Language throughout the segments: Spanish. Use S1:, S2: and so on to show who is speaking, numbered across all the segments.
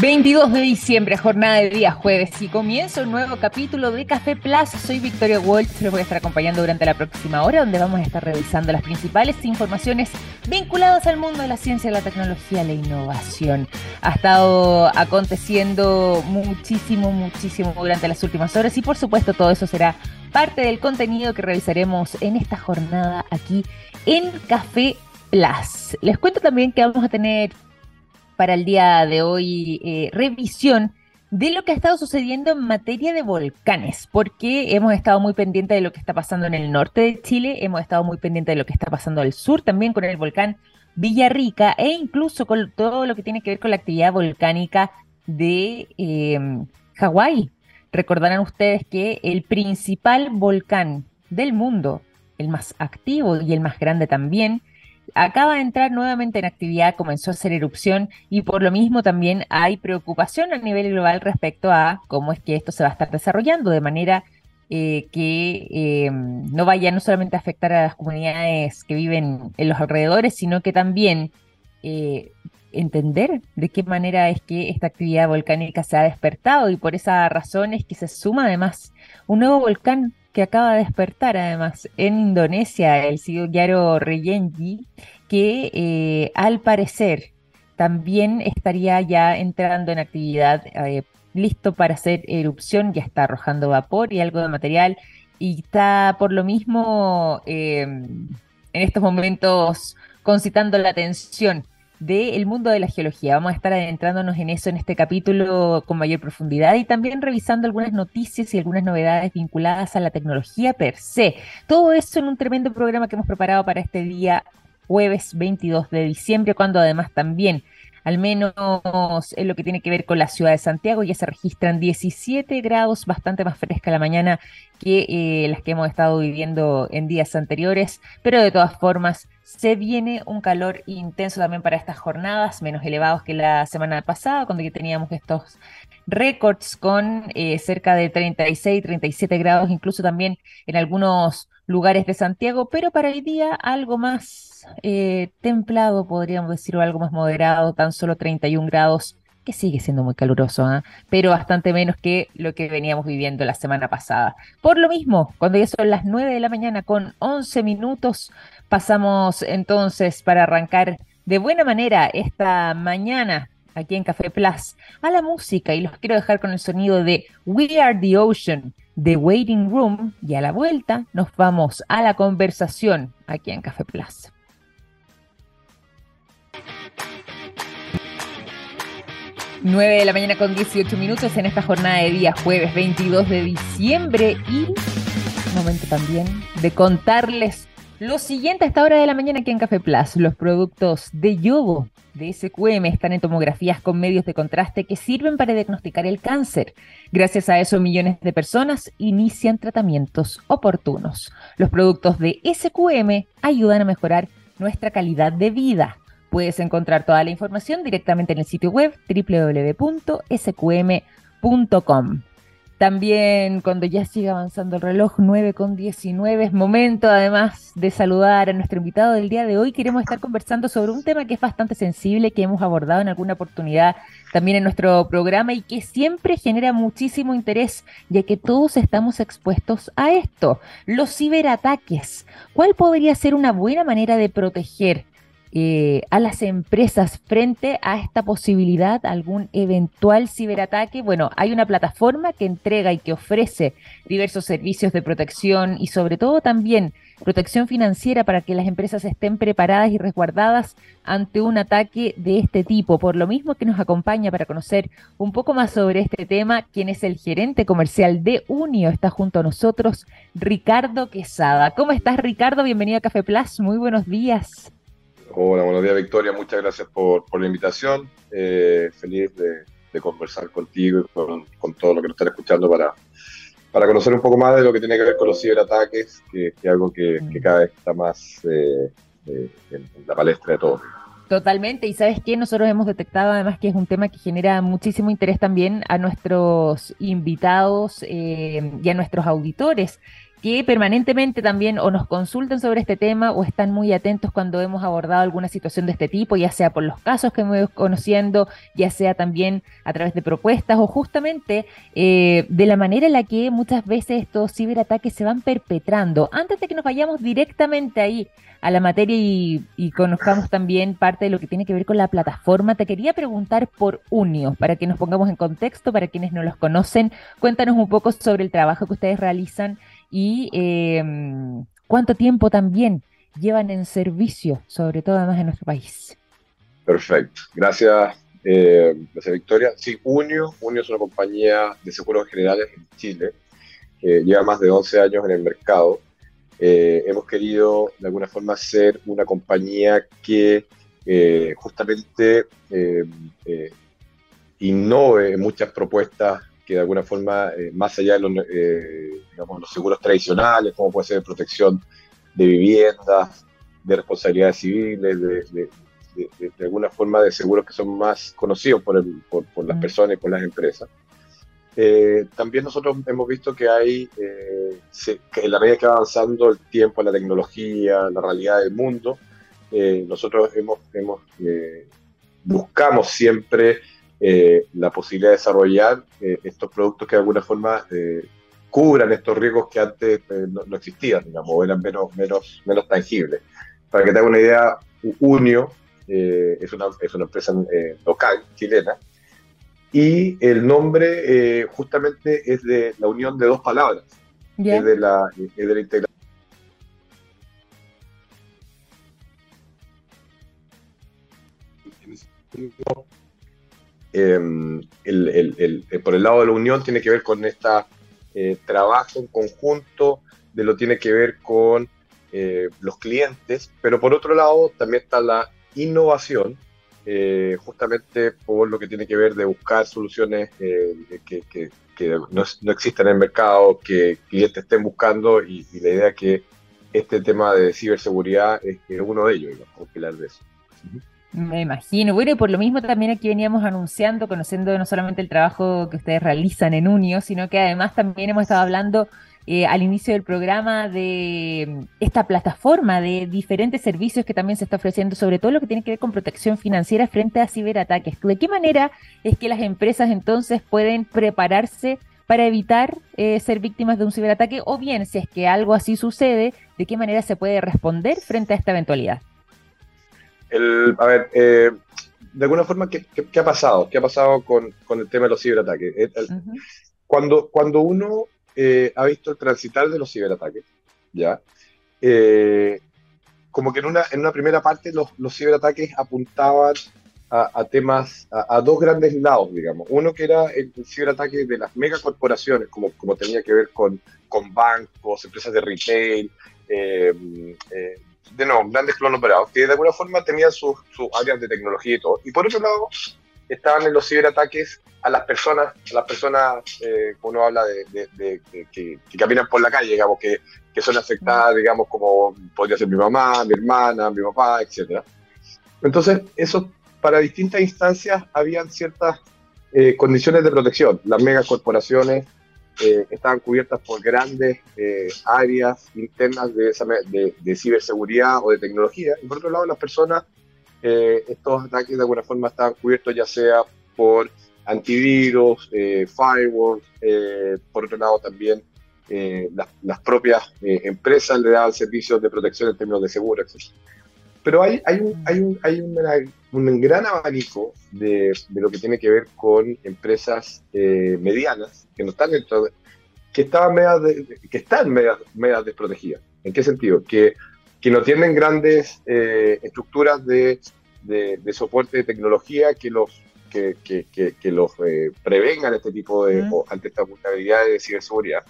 S1: 22 de diciembre, jornada de día jueves y comienza un nuevo capítulo de Café Plus. Soy Victoria Walsh, los voy a estar acompañando durante la próxima hora donde vamos a estar revisando las principales informaciones vinculadas al mundo de la ciencia, la tecnología, la innovación. Ha estado aconteciendo muchísimo, muchísimo durante las últimas horas y por supuesto todo eso será parte del contenido que revisaremos en esta jornada aquí en Café Plus. Les cuento también que vamos a tener para el día de hoy eh, revisión de lo que ha estado sucediendo en materia de volcanes, porque hemos estado muy pendientes de lo que está pasando en el norte de Chile, hemos estado muy pendientes de lo que está pasando al sur también con el volcán Villarrica e incluso con todo lo que tiene que ver con la actividad volcánica de eh, Hawái. Recordarán ustedes que el principal volcán del mundo, el más activo y el más grande también, acaba de entrar nuevamente en actividad, comenzó a hacer erupción y por lo mismo también hay preocupación a nivel global respecto a cómo es que esto se va a estar desarrollando de manera eh, que eh, no vaya no solamente a afectar a las comunidades que viven en los alrededores, sino que también eh, entender de qué manera es que esta actividad volcánica se ha despertado y por esa razón es que se suma además un nuevo volcán que acaba de despertar además en Indonesia, el Yaro Reyenji, que eh, al parecer también estaría ya entrando en actividad, eh, listo para hacer erupción, ya está arrojando vapor y algo de material, y está por lo mismo em, en estos momentos concitando la atención del mundo de la geología. Vamos a estar adentrándonos en eso en este capítulo con mayor profundidad y también revisando algunas noticias y algunas novedades vinculadas a la tecnología per se. Todo eso en un tremendo programa que hemos preparado para este día jueves 22 de diciembre, cuando además también al menos en lo que tiene que ver con la ciudad de Santiago, ya se registran 17 grados, bastante más fresca la mañana que eh, las que hemos estado viviendo en días anteriores, pero de todas formas se viene un calor intenso también para estas jornadas, menos elevados que la semana pasada, cuando ya teníamos estos récords con eh, cerca de 36, 37 grados, incluso también en algunos lugares de Santiago, pero para el día algo más eh, templado, podríamos decir, o algo más moderado, tan solo 31 grados, que sigue siendo muy caluroso, ¿ah? pero bastante menos que lo que veníamos viviendo la semana pasada. Por lo mismo, cuando ya son las 9 de la mañana con 11 minutos, Pasamos entonces para arrancar de buena manera esta mañana aquí en Café Plus a la música y los quiero dejar con el sonido de We Are the Ocean, The Waiting Room y a la vuelta nos vamos a la conversación aquí en Café Plus. 9 de la mañana con 18 minutos en esta jornada de día jueves 22 de diciembre y momento también de contarles lo siguiente a esta hora de la mañana aquí en Café Plus, los productos de yogo de SQM están en tomografías con medios de contraste que sirven para diagnosticar el cáncer. Gracias a eso millones de personas inician tratamientos oportunos. Los productos de SQM ayudan a mejorar nuestra calidad de vida. Puedes encontrar toda la información directamente en el sitio web www.sqm.com. También cuando ya sigue avanzando el reloj 9 con 19 es momento además de saludar a nuestro invitado del día de hoy. Queremos estar conversando sobre un tema que es bastante sensible, que hemos abordado en alguna oportunidad también en nuestro programa y que siempre genera muchísimo interés, ya que todos estamos expuestos a esto, los ciberataques. ¿Cuál podría ser una buena manera de proteger eh, a las empresas frente a esta posibilidad, algún eventual ciberataque. Bueno, hay una plataforma que entrega y que ofrece diversos servicios de protección y sobre todo también protección financiera para que las empresas estén preparadas y resguardadas ante un ataque de este tipo. Por lo mismo que nos acompaña para conocer un poco más sobre este tema, quien es el gerente comercial de Unio, está junto a nosotros, Ricardo Quesada. ¿Cómo estás, Ricardo? Bienvenido a Café Plus. Muy buenos días.
S2: Hola, buenos días Victoria, muchas gracias por, la invitación. Eh, feliz de, conversar contigo y con, con todo lo que nos están escuchando para, para conocer un poco más de lo que tiene que ver con los ciberataques, que, es algo que, mm. cada vez está más eh, eh, en, la palestra de todos.
S1: Totalmente, y sabes que nosotros hemos detectado además que es un tema que genera muchísimo interés también a nuestros invitados y a nuestros auditores que permanentemente también o nos consultan sobre este tema o están muy atentos cuando hemos abordado alguna situación de este tipo, ya sea por los casos que hemos conociendo, ya sea también a través de propuestas o justamente eh, de la manera en la que muchas veces estos ciberataques se van perpetrando. Antes de que nos vayamos directamente ahí a la materia y, conozcamos también parte de lo que tiene que ver con la plataforma, te quería preguntar por Unio, para que nos pongamos en contexto, para quienes no los conocen, cuéntanos un poco sobre el trabajo que ustedes realizan y em, cuánto tiempo también llevan en servicio, sobre todo además en nuestro país.
S2: Perfecto, gracias, eh, Victoria. Sí, Unio, Unio es una compañía de seguros generales en Chile, lleva más de 11 años en el mercado. Eh, hemos querido de alguna forma ser una compañía que eh, justamente innove muchas propuestas que de alguna forma, eh, más allá de los, eh, digamos, los seguros tradicionales, como puede ser protección de viviendas, de responsabilidades civiles, de, de, alguna forma de seguros que son más conocidos por, el, por, por las personas y por las empresas. Eh, también nosotros hemos visto que hay, que en la medida que va avanzando el tiempo, la tecnología, la realidad del mundo, nosotros hemos, hemos buscamos siempre eh, la posibilidad de desarrollar eh, estos productos que de alguna forma eh, cubran estos riesgos que antes no, existían, digamos, o eran menos, menos, menos tangibles. Para que te haga una idea, Unio es, una, es una empresa local, chilena, y el nombre justamente es de la unión de dos palabras, es, de la, es de la integración Em, el, por el lado de la unión tiene que ver con este trabajo en conjunto, de lo tiene que ver con eh, los clientes, pero por otro lado también está la innovación, eh, justamente por lo que tiene que ver de buscar soluciones que, no, no, existen en el mercado, que clientes estén buscando y, la idea que este tema de ciberseguridad es, uno de ellos, digamos, pilar de eso.
S1: Me imagino. Bueno, y por lo mismo también aquí veníamos anunciando, conociendo no solamente el trabajo que ustedes realizan en Unio, sino que además también hemos estado hablando eh, al inicio del programa de mm, esta plataforma de diferentes servicios que también se está ofreciendo, sobre todo lo que tiene que ver con protección financiera frente a ciberataques. ¿De qué manera es que las empresas entonces pueden prepararse para evitar eh, ser víctimas de un ciberataque? O bien, si es que algo así sucede, ¿de qué manera se puede responder frente a esta eventualidad?
S2: A ver, eh, de alguna forma, ¿qué, ha pasado? ¿Qué ha pasado con, el tema de los ciberataques? Eh, cuando, cuando uno eh, ha visto el transitar de los ciberataques, ¿ya? como que en una, en una primera parte los, los ciberataques apuntaban a, temas, a, dos grandes lados, digamos. Uno que era el, ciberataque de las megacorporaciones, como, como tenía que ver con, con bancos, empresas de retail, eh, de nuevo, grandes clones operados, que de alguna forma tenían sus, áreas de tecnología y todo. Y por otro lado, estaban en los ciberataques a las personas, a las personas, eh, uno habla de, que, caminan por la calle, digamos, que, que, son afectadas, digamos, como podría ser mi mamá, mi hermana, mi papá, etc. Entonces, eso para distintas instancias habían ciertas eh, condiciones de protección. Las megacorporaciones eh, estaban cubiertas por grandes eh, áreas internas de, de, ciberseguridad o de tecnología. Y por otro lado, las personas, eh, estos ataques de alguna forma estaban cubiertos ya sea por antivirus, firewalls, por otro lado también las, las, propias empresas le daban servicios de protección en términos de seguro, etc. Pero hay, hay, un, hay, un, hay un gran abanico de, de, lo que tiene que ver con empresas eh, medianas que no están dentro que estaban que están medias, desprotegidas. ¿En qué sentido? Que, que no tienen grandes eh, estructuras de, de, soporte de tecnología que los que, que, que, los eh, prevengan este tipo de ante esta vulnerabilidad de ciberseguridad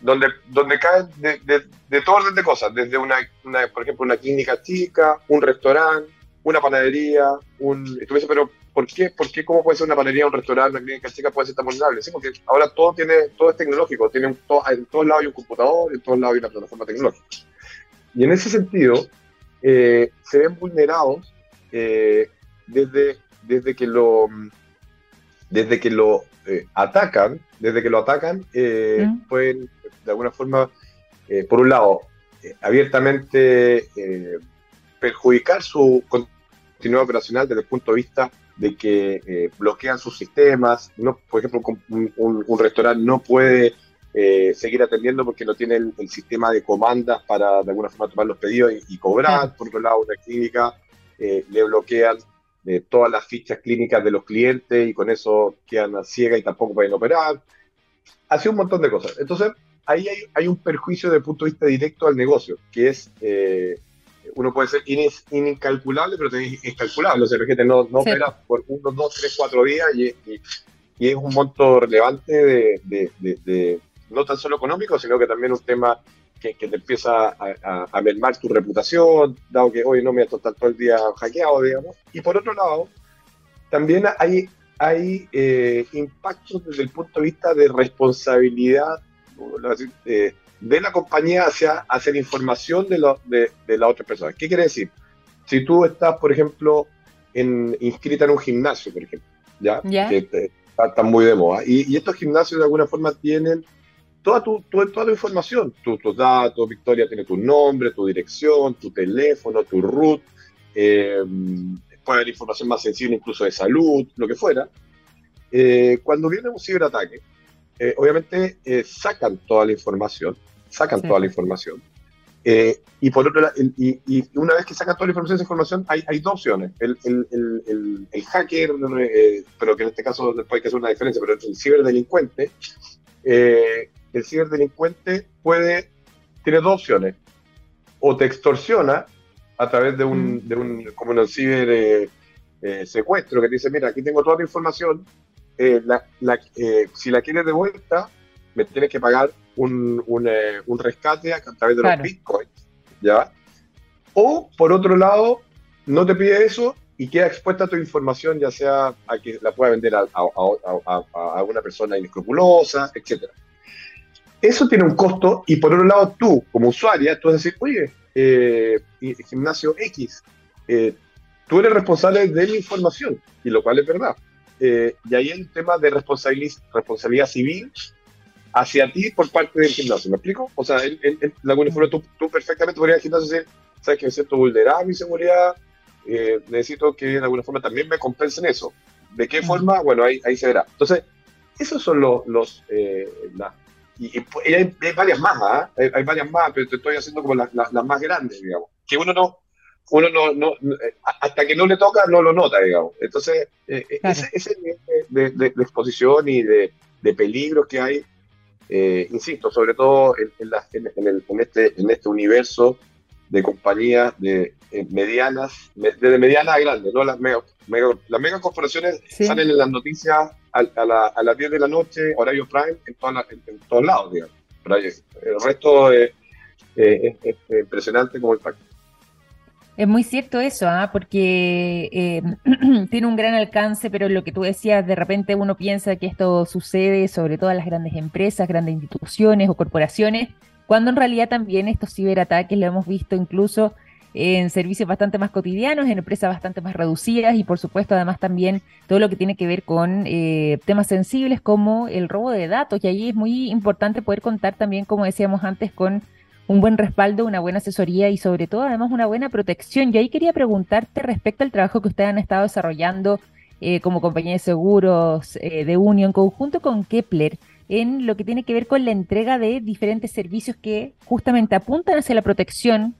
S2: donde, donde caen de, de, todo orden de cosas, desde una, una, por ejemplo, una clínica chica, un restaurante, una panadería, un... pero ¿por qué, ¿por qué cómo puede ser una panadería, un restaurante, una clínica chica puede ser tan vulnerable? Sí, porque ahora todo, tiene, todo es tecnológico, tiene en todos lados hay un computador, en todos lados hay una plataforma tecnológica. Y en ese sentido, eh, se ven vulnerados eh, desde, desde que lo desde que lo eh, atacan, desde que lo atacan, pueden de alguna forma por un lado, abiertamente perjudicar su continuidad operacional desde el punto de vista de que bloquean sus sistemas. No, por ejemplo, un, un, restaurante no puede seguir atendiendo porque no tiene el, sistema de comandas para de alguna forma tomar los pedidos y, cobrar. Por otro lado, una clínica le bloquean todas las fichas clínicas de los clientes y con eso quedan a ciega y tampoco pueden operar. Hace un montón de cosas. Entonces, ahí hay, un perjuicio desde el punto de vista directo al negocio, que es, eh, uno puede ser incalculable, pero también incalculable. O sea, gente no, no opera por uno, dos, tres, cuatro días y, y, es un monto relevante de, de, de, no tan solo económico, sino que también un tema que, te empieza a, a, mermar tu reputación, dado que hoy no me voy a todo el día hackeado, digamos. Y por otro lado, también hay, hay eh, impactos desde el punto de vista de responsabilidad eh, de la compañía hacia, hacia la información de, lo, de, de la otra persona. ¿Qué quiere decir? Si tú estás, por ejemplo, en, inscrita en un gimnasio, por ejemplo, ¿ya? Que está, muy de moda. Y, y, estos gimnasios de alguna forma tienen toda tu, toda tu información, tus datos, Victoria tiene tu nombre, tu dirección, tu teléfono, tu root, eh, puede haber información más sensible incluso de salud, lo que fuera. Eh, cuando viene un ciberataque, eh, obviamente sacan toda la información, sacan toda la información. y por otro lado, y, una vez que sacan toda la información, esa información, hay, hay dos opciones. El, el, el, el hacker, pero que en este caso después hay que hacer una diferencia, pero el ciberdelincuente, el ciberdelincuente puede, tiene dos opciones. O te extorsiona a través de un, mm. de un como un ciber eh, eh, secuestro que te dice, mira, aquí tengo toda la información, eh, si la quieres de vuelta, me tienes que pagar un, un, rescate a, través de los bitcoins, ¿ya? O, por otro lado, no te pide eso y queda expuesta tu información, ya sea a que la pueda vender a, a, a una persona inescrupulosa, etcétera. Eso tiene un costo y por otro lado tú, como usuaria, tú vas a decir, oye, eh, gimnasio X, eh, tú eres responsable de la información, y lo cual es verdad. Eh, y ahí hay un tema de responsabilidad, responsabilidad civil hacia ti por parte del gimnasio, ¿me explico? O sea, en, en, la tú, tú, perfectamente podrías al gimnasio decir, sabes que me siento vulnerable mi seguridad, necesito que de alguna forma también me compensen eso. ¿De qué forma? Bueno, ahí, ahí se verá. Entonces, esos son los, los las y, hay, varias más, ¿ah? hay, varias más, pero te estoy haciendo como las, más grandes, digamos. Que uno no, uno no, no, hasta que no le toca, no lo nota, digamos. Entonces, eh, eh, ese, nivel de, exposición y de, de peligros que hay, eh, insisto, sobre todo en, en, el, en, este, en este universo de compañías de medianas, desde medianas a grandes, ¿no? Las mega, las mega corporaciones salen en las noticias a, las 10 de la noche, horario prime, en, en, todos lados, digamos. el resto es, impresionante como el impacto.
S1: Es muy cierto eso, ¿ah? porque eh, tiene un gran alcance, pero lo que tú decías, de repente uno piensa que esto sucede sobre todo en las grandes empresas, grandes instituciones o corporaciones, cuando en realidad también estos ciberataques lo hemos visto incluso en servicios bastante más cotidianos, en empresas bastante más reducidas y por supuesto además también todo lo que tiene que ver con eh, temas sensibles como el robo de datos y allí es muy importante poder contar también, como decíamos antes, con un buen respaldo, una buena asesoría y sobre todo además una buena protección. Y ahí quería preguntarte respecto al trabajo que ustedes han estado desarrollando eh, como compañía de seguros eh, de Unión, conjunto con Kepler en lo que tiene que ver con la entrega de diferentes servicios que justamente apuntan hacia la protección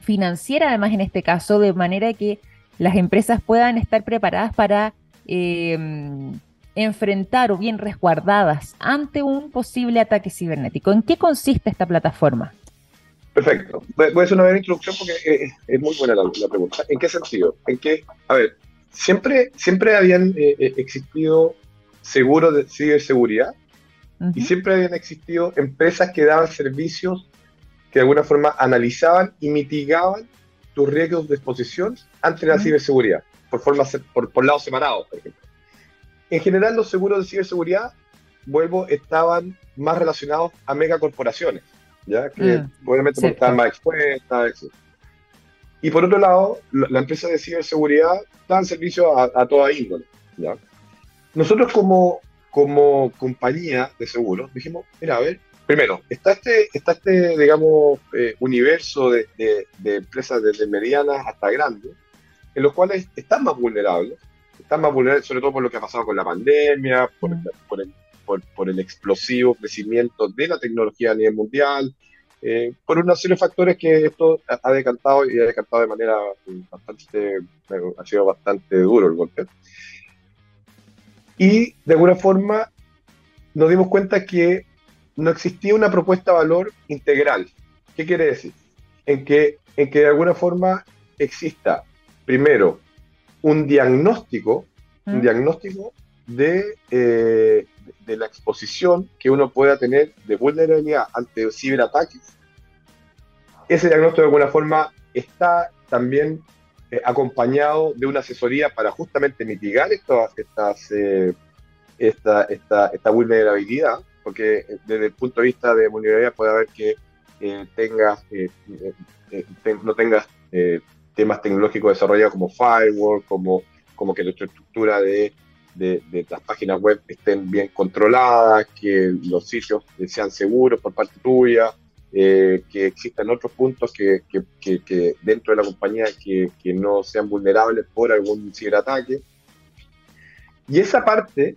S1: financiera, además en este caso, de manera que las empresas puedan estar preparadas para em, enfrentar o bien resguardadas ante un posible ataque cibernético. ¿En qué consiste esta plataforma?
S2: Perfecto. Voy a hacer una breve introducción porque es, muy buena la, pregunta. ¿En qué sentido? En qué, a ver, siempre, siempre habían eh, eh, existido seguros de ciberseguridad y siempre habían existido empresas que daban servicios que de alguna forma analizaban y mitigaban tus riesgos de exposición ante la ciberseguridad, por, forma, por, por lados separados, por ejemplo. En general, los seguros de ciberseguridad, vuelvo, estaban más relacionados a megacorporaciones, ¿ya? que mm, obviamente estaban más expuestas, Y por otro lado, la, empresa de ciberseguridad dan servicio a, a toda índole. ¿ya? Nosotros como, como compañía de seguros dijimos, mira, a ver, primero, está este, está este digamos, eh, universo de, empresas desde medianas hasta grandes, en los cuales están más vulnerables, están más vulnerables sobre todo por lo que ha pasado con la pandemia, por, mm. el, por, el explosivo crecimiento de la tecnología a nivel mundial, eh, por una serie de factores que esto ha decantado y ha decantado de manera bastante, ha sido bastante duro el golpe. Y de alguna forma nos dimos cuenta que no existía una propuesta de valor integral. ¿Qué quiere decir? En que, en que de alguna forma exista, primero, un diagnóstico, un mm. diagnóstico de, eh, de la exposición que uno pueda tener de vulnerabilidad ante ciberataques. Ese diagnóstico de alguna forma está también eh, acompañado de una asesoría para justamente mitigar estas, estas, eh, esta, esta, esta vulnerabilidad porque eh, desde el punto de vista de vulnerabilidad puede haber que eh, tengas, eh, no tengas temas tecnológicos desarrollados como firewall, como, como que la estructura de, de, las páginas web estén bien controladas, que los sitios sean seguros por parte tuya, que existan otros puntos que, que, que, dentro de la compañía que, no sean vulnerables por algún ciberataque. Y esa parte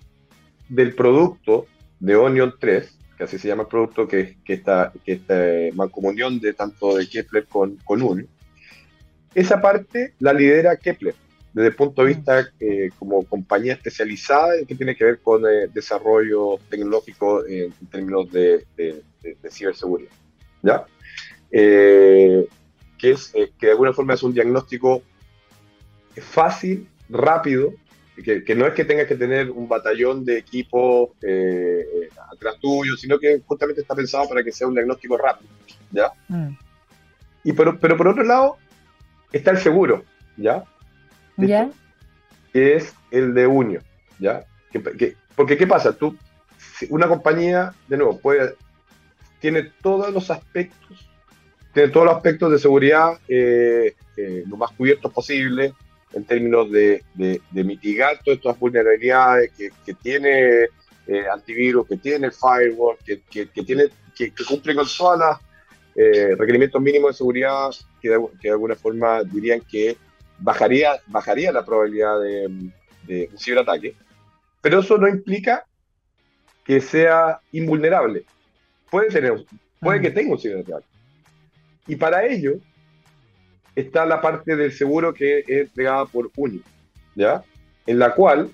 S2: del producto de Onion 3, que así se llama el producto, que, que esta, que esta mancomunión de tanto de Kepler con, con UNI, esa parte la lidera Kepler, desde el punto de mm. vista eh, como compañía especializada que tiene que ver con eh, desarrollo tecnológico en, términos de, de, ciberseguridad. ¿ya? Eh, que, es, que de alguna forma es un diagnóstico fácil, rápido, que, no es que tengas que tener un batallón de equipo eh, atrás tuyo, sino que justamente está pensado para que sea un diagnóstico rápido, ¿ya? Mm. Y pero, pero por otro lado, está el seguro, ¿ya?
S1: ¿Ya?
S2: Que es el de Unio, ¿ya? porque ¿qué pasa? Tú, una compañía, de nuevo, puede, tiene todos los aspectos, tiene todos los aspectos de seguridad eh, eh, lo más cubiertos posible, en términos de, de, mitigar todas estas vulnerabilidades que, que tiene eh, antivirus, que tiene firewall, que, que, tiene, que, cumple con todos los requerimientos mínimos de seguridad que de, alguna forma dirían que bajaría, bajaría la probabilidad de, un ciberataque. Pero eso no implica que sea invulnerable. Puede, tener, puede que tenga un ciberataque. Y para ello, está la parte del seguro que es entregada por UNI, ¿ya? En la cual,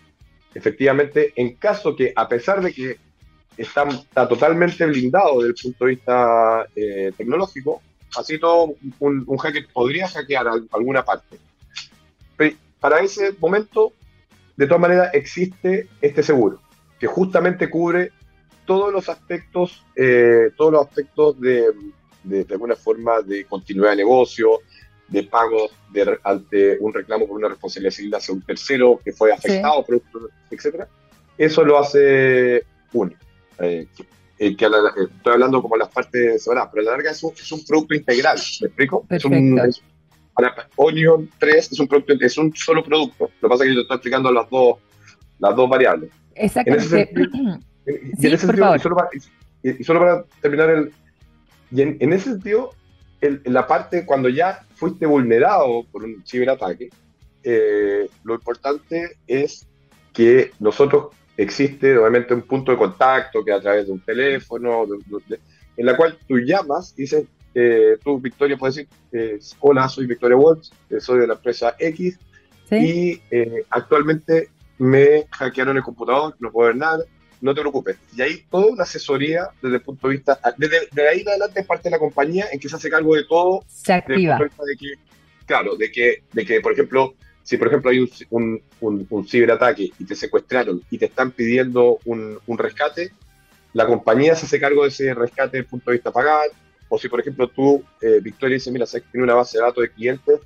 S2: efectivamente, en caso que, a pesar de que está, está totalmente blindado desde el punto de vista eh, tecnológico, así todo un, un, hacker podría hackear alguna parte. Para ese momento, de todas maneras, existe este seguro, que justamente cubre todos los aspectos, eh, todos los aspectos de, de, de, alguna forma de continuidad de negocio, de pagos de, ante un reclamo por una responsabilidad civil hacia un tercero que fue afectado, producto, etcétera. Eso lo hace uno. Eh, que, eh, estoy hablando como las partes separadas, pero a la larga es un, es un producto integral, ¿me explico? Es un, Onion 3 es un, producto, es un solo producto. Lo que pasa es que yo te estoy explicando las dos, las dos variables.
S1: Exactamente.
S2: y, solo para, terminar, el, y en, en ese sentido, en la parte cuando ya fuiste vulnerado por un ciberataque, eh, lo importante es que nosotros existe obviamente un punto de contacto que a través de un teléfono, en la cual tú llamas y dices, eh, tú Victoria puedes decir, eh, hola, soy Victoria Waltz, soy de la empresa X y actualmente me hackearon el computador, no puedo ver nada, no te preocupes. Y ahí toda una asesoría desde el punto de vista, desde, de ahí en adelante es parte de la compañía en que se hace cargo de todo.
S1: Se activa.
S2: De que, claro, de que, de que, por ejemplo, si por ejemplo hay un, un, un, ciberataque y te secuestraron y te están pidiendo un, un, rescate, la compañía se hace cargo de ese rescate desde el punto de vista pagar. O si, por ejemplo, tú, eh, Victoria, dice, mira, tiene una base de datos de clientes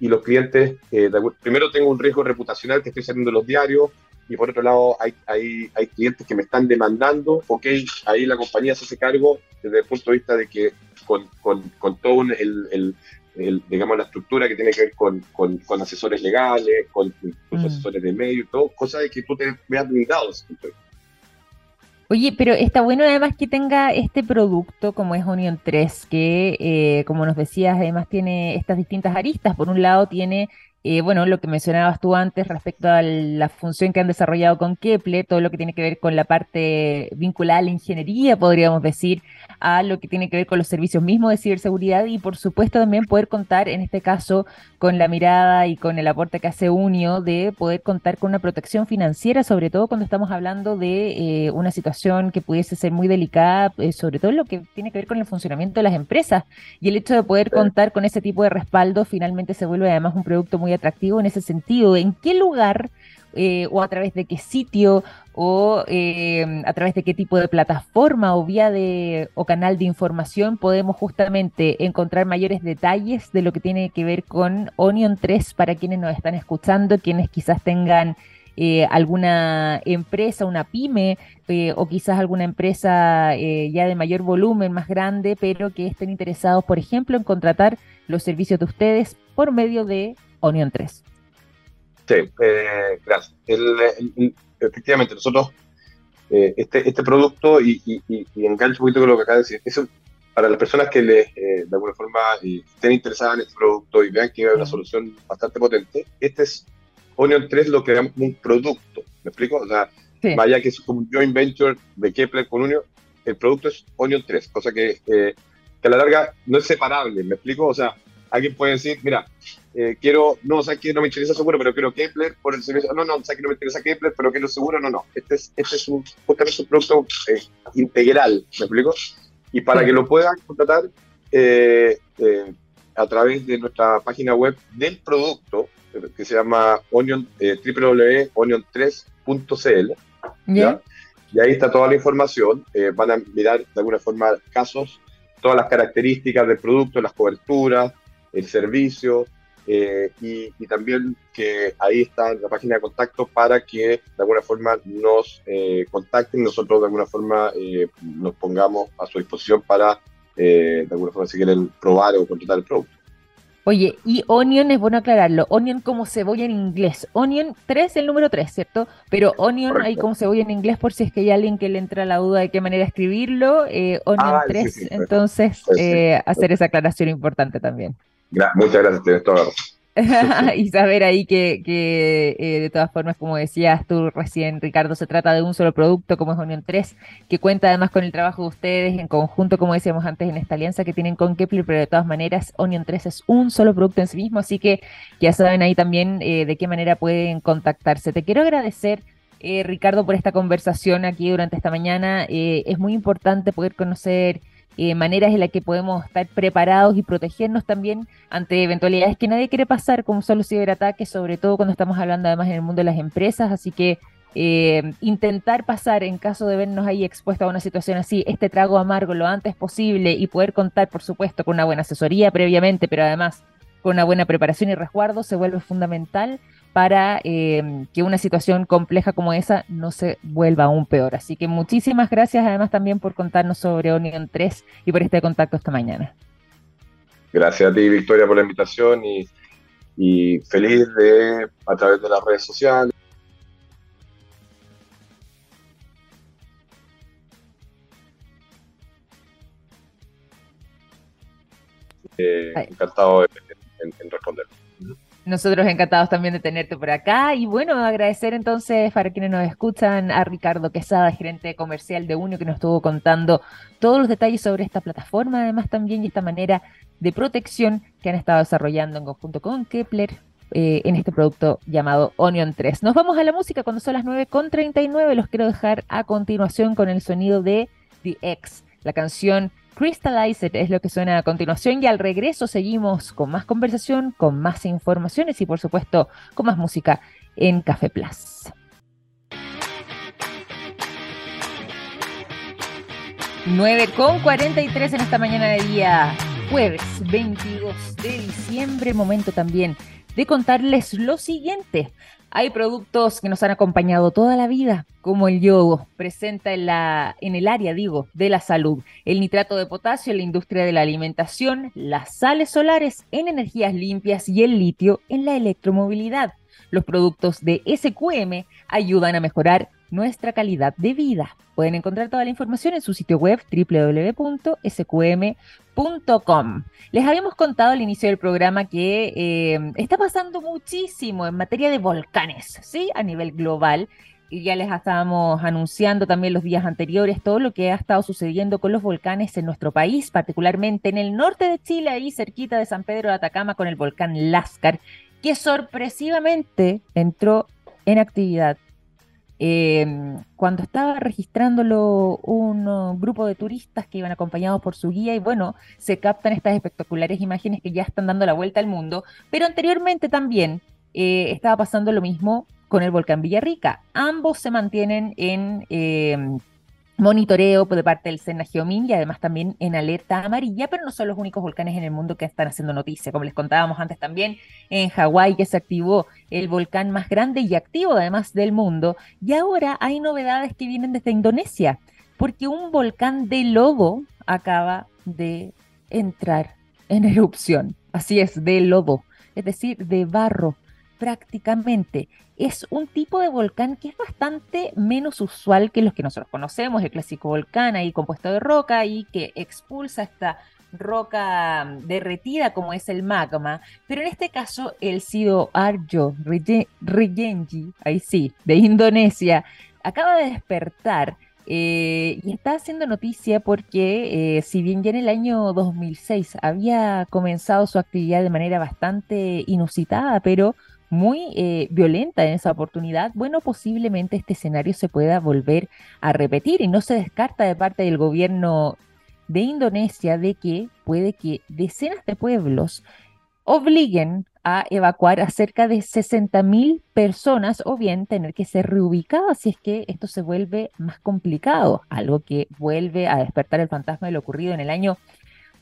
S2: y los clientes, eh, primero tengo un riesgo reputacional que estoy saliendo en los diarios, y por otro lado hay, hay, hay clientes que me están demandando, ok, ahí la compañía se hace cargo desde el punto de vista de que con, con, con todo el, el, digamos, la estructura que tiene que ver con, con, asesores legales, con mm. asesores de medio, todo, cosas de que tú te veas blindado
S1: Oye, pero está bueno además que tenga este producto como es Onion 3, que eh, como nos decías, además tiene estas distintas aristas. Por un lado tiene eh, bueno, lo que mencionabas tú antes respecto a la función que han desarrollado con Kepler, todo lo que tiene que ver con la parte vinculada a la ingeniería, podríamos decir, a lo que tiene que ver con los servicios mismos de ciberseguridad y por supuesto también poder contar, en este caso, con la mirada y con el aporte que hace Unio de poder contar con una protección financiera, sobre todo cuando estamos hablando de eh, una situación que pudiese ser muy delicada, eh, sobre todo lo que tiene que ver con el funcionamiento de las empresas. Y el hecho de poder contar con ese tipo de respaldo finalmente se vuelve además un producto muy atractivo en ese sentido. ¿En qué lugar eh, o a través de qué sitio o eh, a través de qué tipo de plataforma o vía de o canal de información podemos justamente encontrar mayores detalles de lo que tiene que ver con Onion 3 para quienes nos están escuchando, quienes quizás tengan eh, alguna empresa, una pyme o quizás alguna empresa ya de mayor volumen, más grande, pero que estén interesados, por ejemplo, en contratar los servicios de ustedes por medio de Onion 3.
S2: Sí, eh, gracias. efectivamente, nosotros, eh, este, este producto, y, y, engancho un poquito con lo que acaba de decir, eso para las personas que les, eh, de alguna forma estén interesadas en este producto y vean que hay una solución bastante potente, este es Onion 3 lo que llamamos como un producto, ¿me explico? O sea, vaya que es como un joint venture de Kepler con Union, el producto es Onion 3, cosa que, que a la larga no es separable, ¿me explico? O sea, alguien puede decir, mira, eh, quiero, no, o que no me interesa seguro, pero quiero Kepler por el servicio. No, no, o que no me interesa Kepler, pero quiero seguro, no, no. Este es, este es un, justamente un producto eh, integral, ¿me explico? Y para que lo puedan contratar eh, a través de nuestra página web del producto, que se llama onion, www.onion3.cl, y ahí está toda la información. van a mirar de alguna forma casos, todas las características del producto, las coberturas, el servicio, eh, y, también que ahí está la página de contacto para que de alguna forma nos eh, contacten, nosotros de alguna forma eh, nos pongamos a su disposición para de alguna forma si quieren probar o contratar el producto.
S1: Oye, y onion es bueno aclararlo, onion como cebolla en inglés, onion 3 el número 3, ¿cierto? Pero onion ahí como cebolla en inglés por si es que hay alguien que le entra la duda de qué manera escribirlo, onion 3, ah, entonces hacer esa aclaración importante también
S2: muchas gracias, tienes
S1: y saber ahí que, que eh, de todas formas, como decías tú recién, Ricardo, se trata de un solo producto como es Unión 3, que cuenta además con el trabajo de ustedes en conjunto, como decíamos antes, en esta alianza que tienen con Kepler, pero de todas maneras, Onion 3 es un solo producto en sí mismo, así que ya saben ahí también eh, de qué manera pueden contactarse. Te quiero agradecer. Eh, Ricardo, por esta conversación aquí durante esta mañana. es muy importante poder conocer eh, maneras en las que podemos estar preparados y protegernos también ante eventualidades que nadie quiere pasar, como son los ciberataques, sobre todo cuando estamos hablando además en el mundo de las empresas. Así que eh, intentar pasar, en caso de vernos ahí expuestos a una situación así, este trago amargo lo antes posible y poder contar, por supuesto, con una buena asesoría previamente, pero además con una buena preparación y resguardo, se vuelve fundamental para eh, que una situación compleja como esa no se vuelva aún peor. Así que muchísimas gracias además también por contarnos sobre Onion 3 y por este contacto esta mañana.
S2: Gracias a ti, Victoria, por la invitación y, y feliz de, a través de las redes sociales. Eh, encantado en responder.
S1: Nosotros encantados también de tenerte por acá y bueno, agradecer entonces para quienes nos escuchan a Ricardo Quesada, gerente comercial de Unio, que nos estuvo contando todos los detalles sobre esta plataforma, además también y esta manera de protección que han estado desarrollando en conjunto con Kepler eh, en este producto llamado Onion 3. Nos vamos a la música cuando son las 9.39, los quiero dejar a continuación con el sonido de The X, la canción Crystallize es lo que suena a continuación y al regreso seguimos con más conversación, con más informaciones y por supuesto con más música en Café Plus. 9 con 43 en esta mañana de día, jueves 22 de diciembre, momento también de contarles lo siguiente. Hay productos que nos han acompañado toda la vida, como el yodo, presenta en, la, en el área, digo, de la salud, el nitrato de potasio en la industria de la alimentación, las sales solares en energías limpias y el litio en la electromovilidad. Los productos de SQM ayudan a mejorar nuestra calidad de vida. Pueden encontrar toda la información en su sitio web www.sqm.com. Les habíamos contado al inicio del programa que eh, está pasando muchísimo en materia de volcanes, ¿sí? A nivel global. Y ya les estábamos anunciando también los días anteriores todo lo que ha estado sucediendo con los volcanes en nuestro país, particularmente en el norte de Chile, ahí cerquita de San Pedro de Atacama, con el volcán Láscar, que sorpresivamente entró en actividad Em, cuando estaba registrándolo un grupo de turistas que iban acompañados por su guía y bueno, se captan estas espectaculares imágenes que ya están dando la vuelta al mundo, pero anteriormente también eh, estaba pasando lo mismo con el volcán Villarrica. Ambos se mantienen en em, monitoreo de parte del Sena Geomin y además también en alerta amarilla, pero no son los únicos volcanes en el mundo que están haciendo noticia. Como les contábamos antes también, en Hawái que se activó el volcán más grande y activo además del mundo. Y ahora hay novedades que vienen desde Indonesia, porque un volcán de lobo acaba de entrar en erupción. Así es, de lobo, es decir, de barro prácticamente. Es un tipo de volcán que es bastante menos usual que los que nosotros conocemos, el clásico volcán ahí compuesto de roca y que expulsa esta roca derretida como es el magma, pero en este caso el Sido Arjo Rigenji, ahí sí, de Indonesia, acaba de despertar eh, y está haciendo noticia porque eh, si bien ya en el año 2006 había comenzado su actividad de manera bastante inusitada, pero muy eh, violenta en esa oportunidad, bueno, posiblemente este escenario se pueda volver a repetir y no se descarta de parte del gobierno de Indonesia de que puede que decenas de pueblos obliguen a evacuar a cerca de 60.000 personas o bien tener que ser reubicados si es que esto se vuelve más complicado, algo que vuelve a despertar el fantasma de lo ocurrido en el año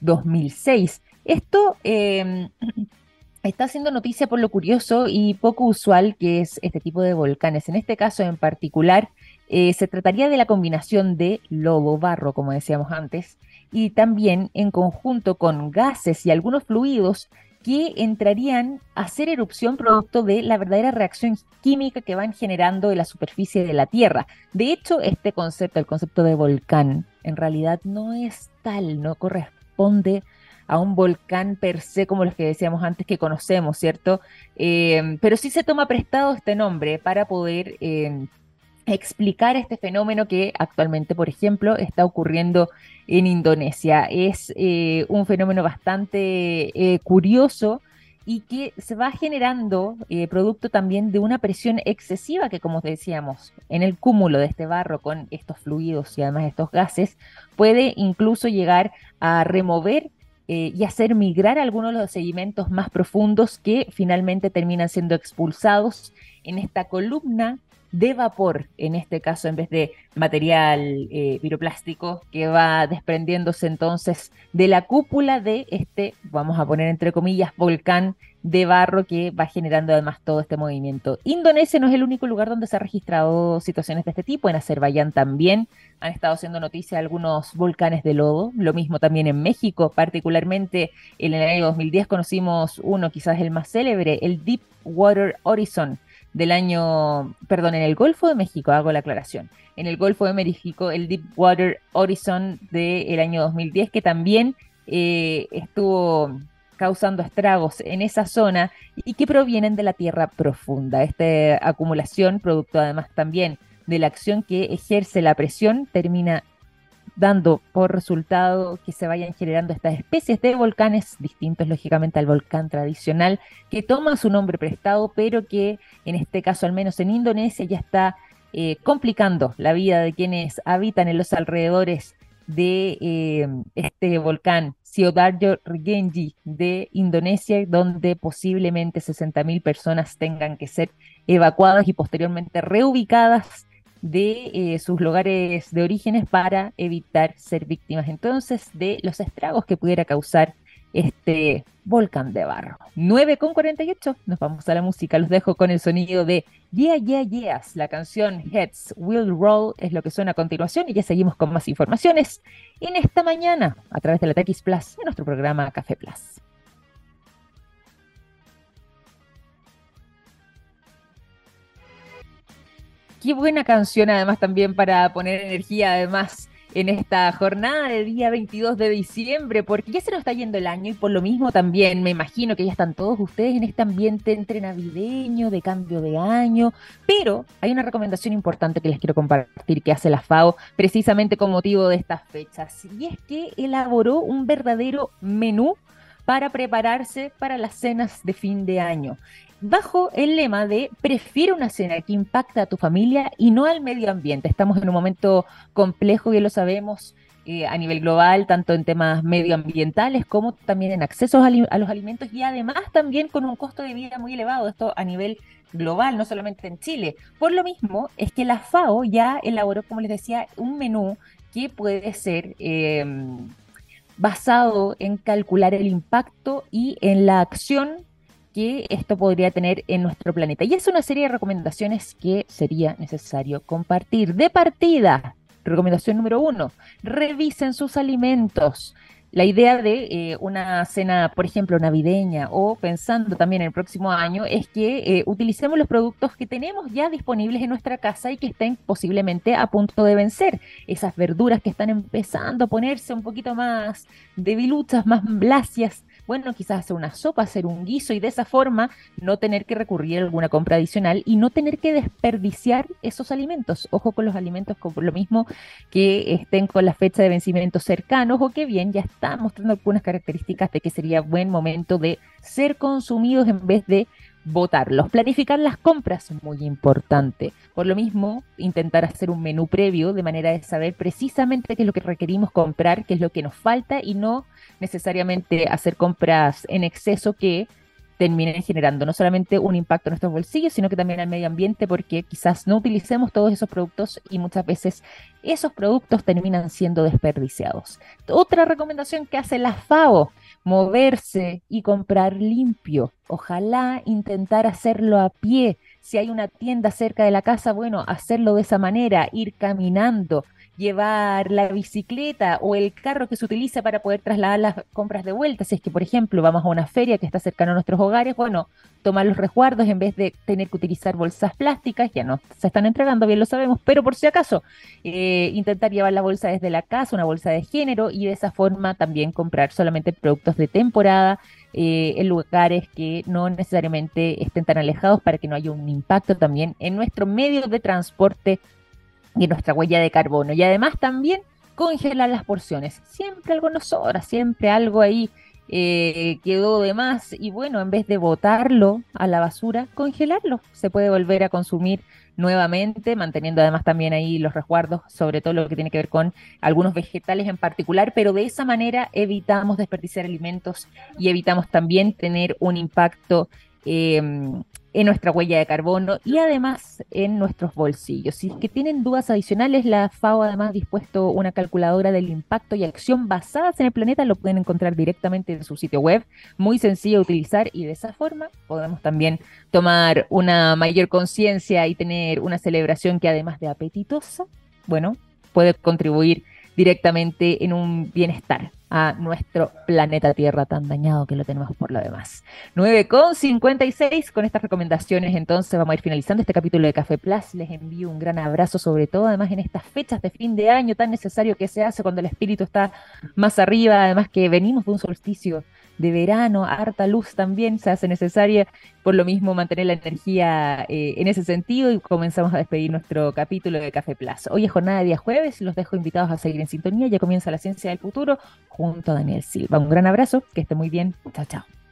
S1: 2006. Esto eh, está haciendo noticia por lo curioso y poco usual que es este tipo de volcanes. En este caso en particular, eh, se trataría de la combinación de lodo, barro, como decíamos antes, y también en conjunto con gases y algunos fluidos que entrarían a hacer erupción producto de la verdadera reacción química que van generando en la superficie de la Tierra. De hecho, este concepto, el concepto de volcán, en realidad no es tal, no corresponde a un volcán per se como los que decíamos antes que conocemos, ¿cierto? Eh, pero sí se toma prestado este nombre para poder eh, explicar este fenómeno que actualmente, por ejemplo, está ocurriendo en Indonesia. Es eh, un fenómeno bastante curioso y que se va generando producto también de una presión excesiva que, como decíamos, en el cúmulo de este barro con estos fluidos y además estos gases, puede incluso llegar a remover eh, y hacer migrar algunos de los sedimentos más profundos que finalmente terminan siendo expulsados en esta columna de vapor, en este caso en vez de material eh, piroplástico, que va desprendiéndose entonces de la cúpula de este, vamos a poner entre comillas, volcán de barro que va generando además todo este movimiento. Indonesia no es el único lugar donde se han registrado situaciones de este tipo, en Azerbaiyán también han estado haciendo noticia algunos volcanes de lodo, lo mismo también en México, particularmente en el año 2010 conocimos uno quizás el más célebre, el Deep Water Horizon del año, perdón, en el Golfo de México, hago la aclaración, en el Golfo de México, el Deep Water Horizon del año 2010, que también eh, estuvo causando estragos en esa zona y que provienen de la tierra profunda. Esta acumulación, producto además también de la acción que ejerce la presión, termina dando por resultado que se vayan generando estas especies de volcanes distintos lógicamente al volcán tradicional que toma su nombre prestado pero que en este caso al menos en Indonesia ya está eh, complicando la vida de quienes habitan en los alrededores de eh, este volcán Sidoarjo Rigenji de Indonesia, donde posiblemente 60.000 personas tengan que ser evacuadas y posteriormente reubicadas de eh, sus lugares de orígenes para evitar ser víctimas entonces de los estragos que pudiera causar este volcán de barro. 9 con 48, nos vamos a la música, los dejo con el sonido de Yeah, Yeah, Yes, la canción Heads Will Roll es lo que suena a continuación y ya seguimos con más informaciones en esta mañana a través de la TX Plus en nuestro programa Café Plus. Qué buena canción además también para poner energía además en esta jornada de día 22 de diciembre, porque ya se nos está yendo el año y por lo mismo también me imagino que ya están todos ustedes en este ambiente entre navideño, de cambio de año, pero hay una recomendación importante que les quiero compartir que hace la FAO precisamente con motivo de estas fechas, y es que elaboró un verdadero menú para prepararse para las cenas de fin de año bajo el lema de prefiere una cena que impacta a tu familia y no al medio ambiente. Estamos en un momento complejo, ya lo sabemos, eh, a nivel global, tanto en temas medioambientales como también en accesos a, los alimentos y además también con un costo de vida muy elevado, esto a nivel global, no solamente en Chile. Por lo mismo es que la FAO ya elaboró, como les decía, un menú que puede ser... Em, basado en calcular el impacto y en la acción que esto podría tener en nuestro planeta. Y es una serie de recomendaciones que sería necesario compartir. De partida, recomendación número uno, revisen sus alimentos. La idea de eh, una cena, por ejemplo, navideña o pensando también en el próximo año es que eh, utilicemos los productos que tenemos ya disponibles en nuestra casa y que estén posiblemente a punto de vencer. Esas verduras que están empezando a ponerse un poquito más debiluchas, más blacias, bueno, quizás hacer una sopa, hacer un guiso y de esa forma no tener que recurrir a alguna compra adicional y no tener que desperdiciar esos alimentos. Ojo con los alimentos como lo mismo que estén con la fecha de vencimiento cercanos o que bien ya están mostrando algunas características de que sería buen momento de ser consumidos en vez de votarlos. Planificar las compras, muy importante. Por lo mismo, intentar hacer un menú previo de manera de saber precisamente qué es lo que requerimos comprar, qué es lo que nos falta y no necesariamente hacer compras en exceso que terminen generando no solamente un impacto en nuestros bolsillos, sino que también al medio ambiente, porque quizás no utilicemos todos esos productos y muchas veces esos productos terminan siendo desperdiciados. Otra recomendación que hace la FAO, moverse y comprar limpio. Ojalá intentar hacerlo a pie. Si hay una tienda cerca de la casa, bueno, hacerlo de esa manera, ir caminando, llevar la bicicleta o el carro que se utiliza para poder trasladar las compras de vuelta. Si es que, por ejemplo, vamos a una feria que está cercana a nuestros hogares, bueno, tomar los resguardos en vez de tener que utilizar bolsas plásticas, ya no se están entregando, bien lo sabemos, pero por si acaso, eh, intentar llevar la bolsa desde la casa, una bolsa de género, y de esa forma también comprar solamente productos de temporada. Eh, en lugares que no necesariamente estén tan alejados para que no haya un impacto también en nuestro medio de transporte y nuestra huella de carbono. Y además también congelar las porciones. Siempre algo nos sobra, siempre algo ahí eh, quedó de más. Y bueno, en vez de botarlo a la basura, congelarlo. Se puede volver a consumir nuevamente, manteniendo además también ahí los resguardos, sobre todo lo que tiene que ver con algunos vegetales en particular, pero de esa manera evitamos desperdiciar alimentos y evitamos también tener un impacto eh, en nuestra huella de carbono y además en nuestros bolsillos. Si es que tienen dudas adicionales, la FAO además ha dispuesto una calculadora del impacto y acción basadas en el planeta, lo pueden encontrar directamente en su sitio web, muy sencillo de utilizar y de esa forma podemos también tomar una mayor conciencia y tener una celebración que además de apetitosa, bueno, puede contribuir directamente en un bienestar a nuestro planeta Tierra tan dañado que lo tenemos por lo demás. 9 con 56 con estas recomendaciones entonces vamos a ir finalizando este capítulo de Café Plus. Les envío un gran abrazo sobre todo además en estas fechas de fin de año tan necesario que se hace cuando el espíritu está más arriba, además que venimos de un solsticio de verano, harta luz también se hace necesaria, por lo mismo mantener la energía eh, en ese sentido y comenzamos a despedir nuestro capítulo de Café Plus. Hoy es jornada de día jueves, los dejo invitados a seguir en sintonía, ya comienza la ciencia del futuro junto a Daniel Silva. Un gran abrazo, que esté muy bien, chao chao.